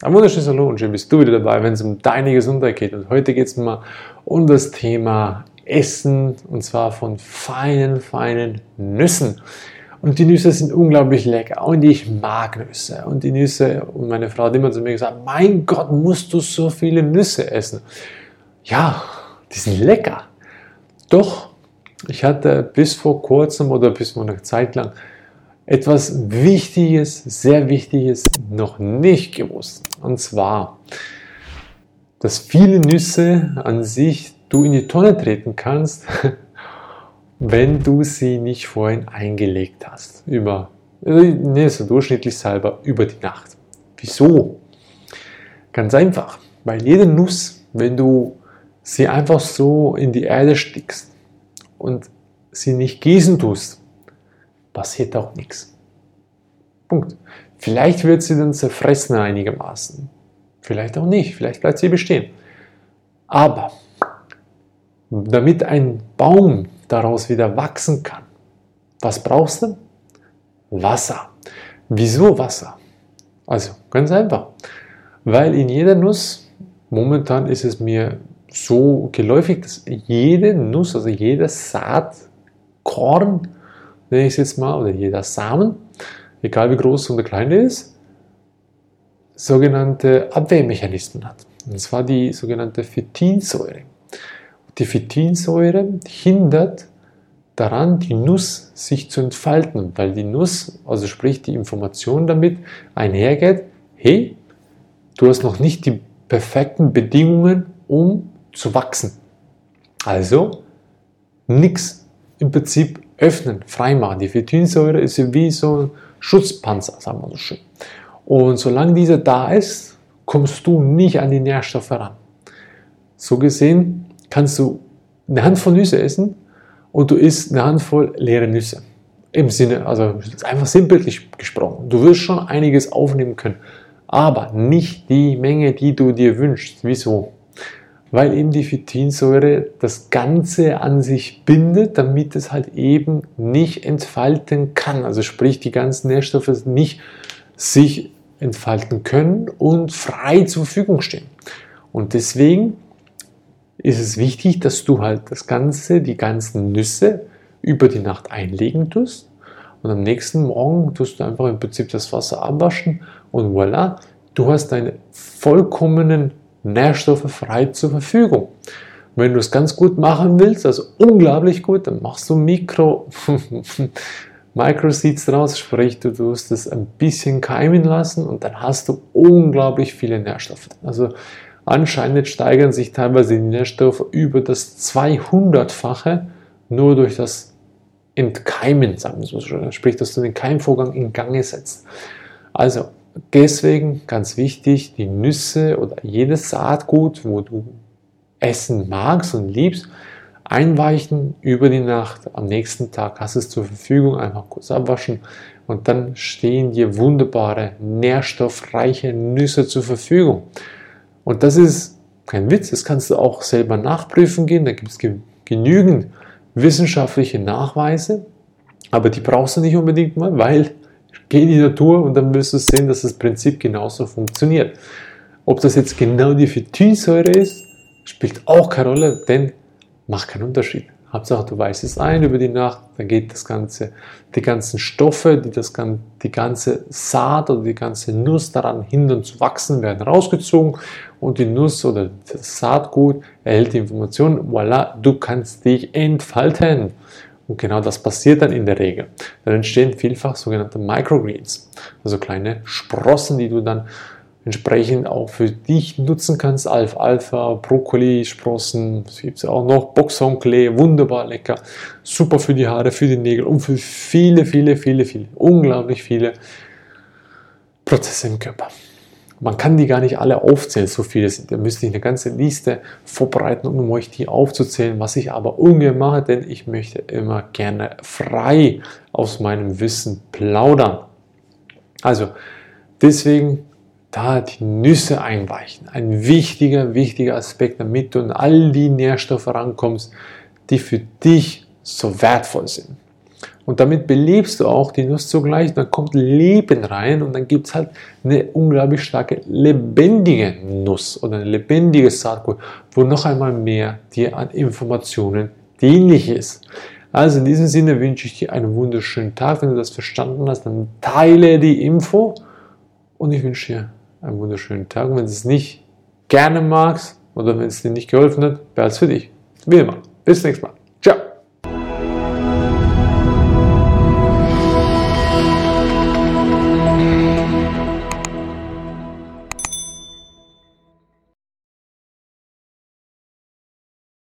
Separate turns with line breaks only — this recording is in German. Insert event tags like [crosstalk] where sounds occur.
Ein wunderschönes Hallo und schön bist du wieder dabei, wenn es um deine Gesundheit geht. Und heute geht es mal um das Thema Essen und zwar von feinen, feinen Nüssen. Und die Nüsse sind unglaublich lecker und ich mag Nüsse. Und die Nüsse, und meine Frau hat immer zu mir gesagt, mein Gott, musst du so viele Nüsse essen. Ja, die sind lecker. Doch, ich hatte bis vor kurzem oder bis vor einer Zeit lang etwas Wichtiges, sehr Wichtiges noch nicht gewusst. Und zwar, dass viele Nüsse an sich du in die Tonne treten kannst, [laughs] wenn du sie nicht vorhin eingelegt hast. Über, ne, so durchschnittlich selber über die Nacht. Wieso? Ganz einfach, weil jede Nuss, wenn du sie einfach so in die Erde stickst und sie nicht gießen tust, passiert auch nichts. Punkt. Vielleicht wird sie dann zerfressen einigermaßen. Vielleicht auch nicht. Vielleicht bleibt sie bestehen. Aber damit ein Baum daraus wieder wachsen kann, was brauchst du? Wasser. Wieso Wasser? Also ganz einfach. Weil in jeder Nuss, momentan ist es mir so geläufig, dass jede Nuss, also jeder Saatkorn, nenne ich es jetzt mal, oder jeder Samen, egal wie groß oder klein er ist, sogenannte Abwehrmechanismen hat. Und zwar die sogenannte Phytinsäure. Die Phytinsäure hindert daran, die Nuss sich zu entfalten, weil die Nuss, also sprich die Information damit einhergeht, hey, du hast noch nicht die perfekten Bedingungen, um zu wachsen. Also nichts im Prinzip öffnen, freimachen. Die Phytinsäure ist wie so ein Schutzpanzer, sagen wir so schön. Und solange dieser da ist, kommst du nicht an die Nährstoffe ran. So gesehen kannst du eine Handvoll Nüsse essen und du isst eine Handvoll leere Nüsse. Im Sinne, also einfach sinnbildlich gesprochen. Du wirst schon einiges aufnehmen können, aber nicht die Menge, die du dir wünschst. Wieso? Weil eben die Phytinsäure das Ganze an sich bindet, damit es halt eben nicht entfalten kann. Also sprich, die ganzen Nährstoffe nicht sich entfalten können und frei zur Verfügung stehen. Und deswegen ist es wichtig, dass du halt das Ganze, die ganzen Nüsse über die Nacht einlegen tust und am nächsten Morgen tust du einfach im Prinzip das Wasser abwaschen und voilà, du hast deine vollkommenen Nährstoffe frei zur Verfügung. Wenn du es ganz gut machen willst, also unglaublich gut, dann machst du Mikro, [laughs] Microseeds draus, sprich du tust es ein bisschen keimen lassen und dann hast du unglaublich viele Nährstoffe. Also anscheinend steigern sich teilweise die Nährstoffe über das 200-fache nur durch das Entkeimen, sagen wir so. Sprich, dass du den Keimvorgang in Gang setzt. Also Deswegen ganz wichtig, die Nüsse oder jedes Saatgut, wo du essen magst und liebst, einweichen über die Nacht. Am nächsten Tag hast du es zur Verfügung, einfach kurz abwaschen und dann stehen dir wunderbare, nährstoffreiche Nüsse zur Verfügung. Und das ist kein Witz, das kannst du auch selber nachprüfen gehen. Da gibt es genügend wissenschaftliche Nachweise, aber die brauchst du nicht unbedingt mal, weil Geh in die Natur und dann wirst du sehen, dass das Prinzip genauso funktioniert. Ob das jetzt genau die Phytinsäure ist, spielt auch keine Rolle, denn macht keinen Unterschied. Hauptsache, du weißt es ein über die Nacht, dann geht das Ganze, die ganzen Stoffe, die das, die ganze Saat oder die ganze Nuss daran hindern zu wachsen, werden rausgezogen und die Nuss oder das Saatgut erhält die Information, voilà, du kannst dich entfalten. Und genau das passiert dann in der Regel. Dann entstehen vielfach sogenannte Microgreens, also kleine Sprossen, die du dann entsprechend auch für dich nutzen kannst. Alfalfa, Brokkoli, Sprossen, es gibt ja auch noch, Boxhornklee, wunderbar lecker, super für die Haare, für die Nägel und für viele, viele, viele, viele, unglaublich viele Prozesse im Körper. Man kann die gar nicht alle aufzählen, so viele sind. Da müsste ich eine ganze Liste vorbereiten, um euch die aufzuzählen, was ich aber ungern mache, denn ich möchte immer gerne frei aus meinem Wissen plaudern. Also deswegen da die Nüsse einweichen. Ein wichtiger, wichtiger Aspekt, damit du an all die Nährstoffe rankommst, die für dich so wertvoll sind. Und damit belebst du auch die Nuss zugleich, dann kommt Leben rein und dann gibt es halt eine unglaublich starke lebendige Nuss oder ein lebendiges Saatgut, wo noch einmal mehr dir an Informationen dienlich ist. Also in diesem Sinne wünsche ich dir einen wunderschönen Tag. Wenn du das verstanden hast, dann teile die Info und ich wünsche dir einen wunderschönen Tag. Und wenn du es nicht gerne magst oder wenn es dir nicht geholfen hat, behalte es für dich. Wie immer. Bis nächstes Mal.